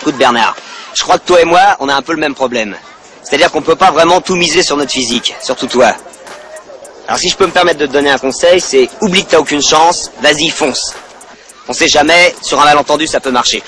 Écoute Bernard, je crois que toi et moi, on a un peu le même problème. C'est-à-dire qu'on peut pas vraiment tout miser sur notre physique, surtout toi. Alors si je peux me permettre de te donner un conseil, c'est oublie que t'as aucune chance, vas-y fonce. On sait jamais, sur un malentendu ça peut marcher.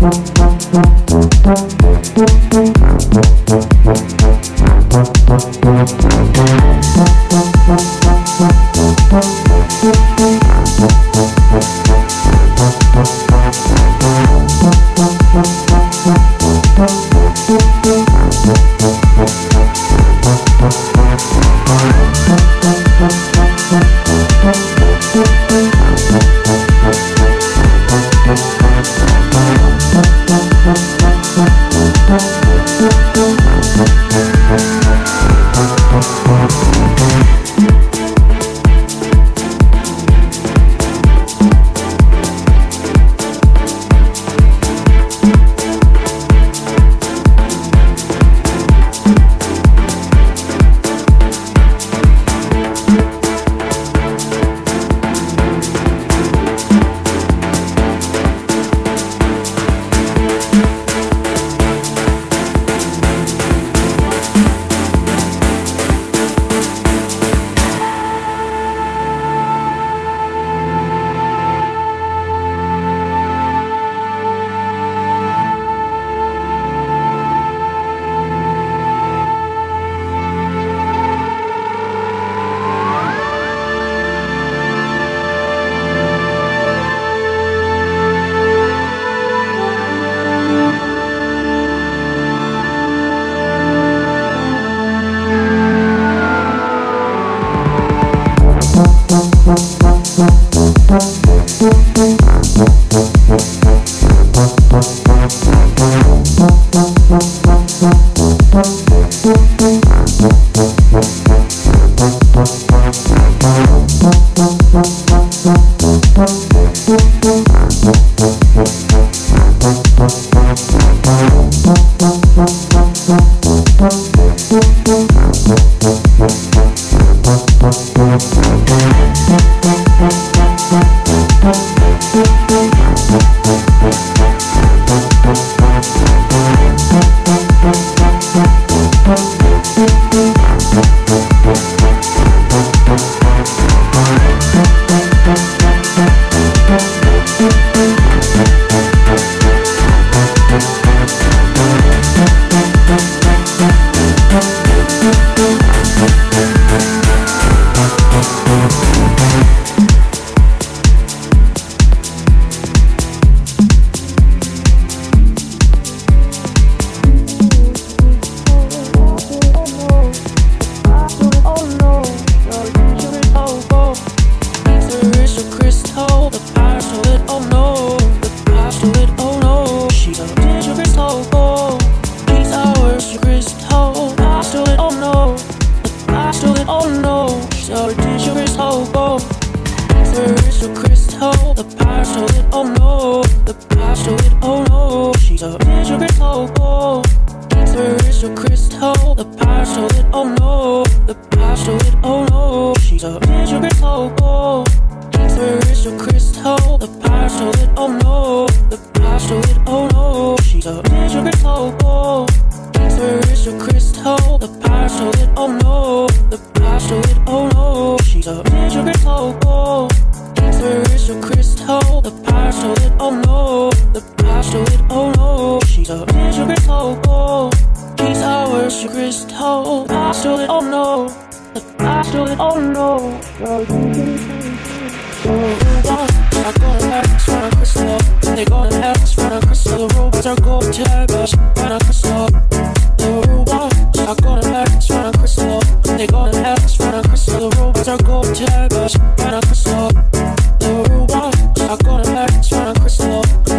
Thank you.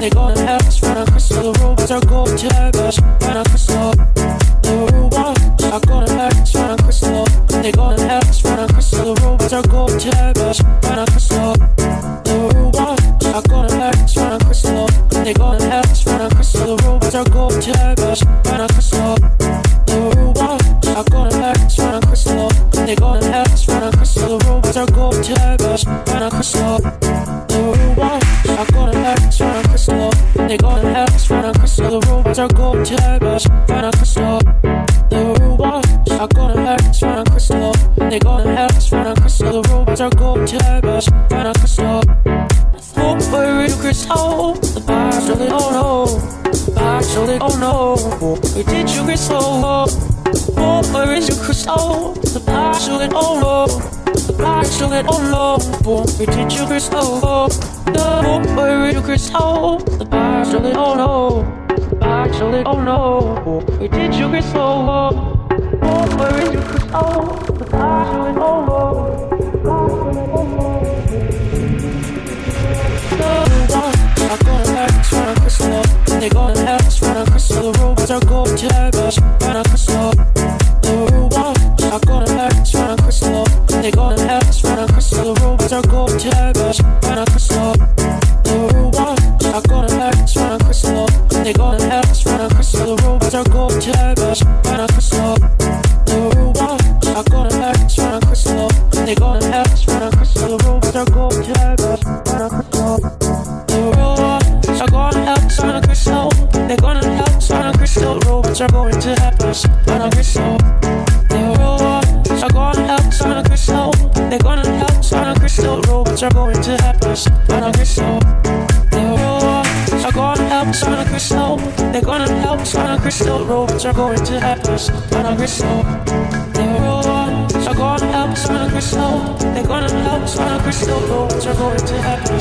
They gon' help us run across the road with our gold checkers. Promise like we're still going, are going to happen.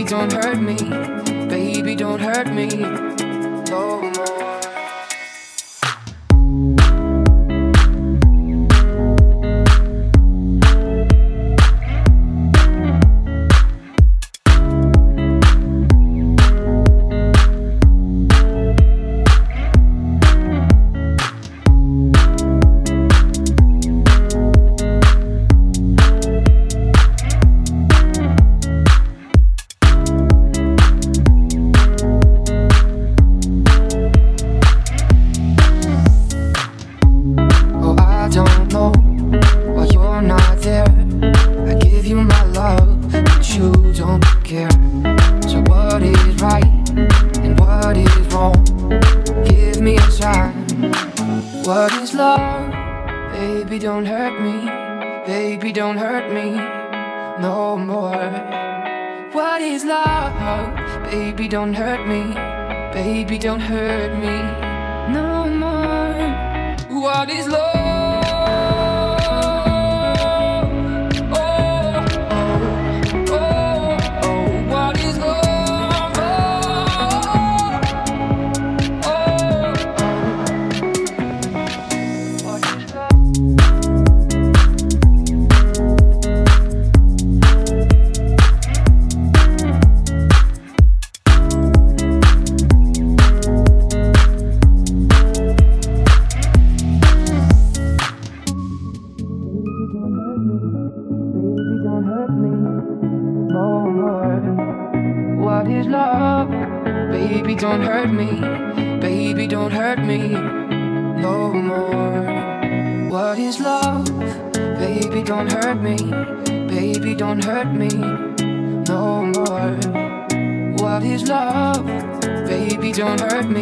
Baby, don't hurt me. Baby, don't hurt me.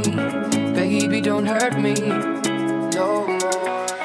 me. Baby, don't hurt me no more.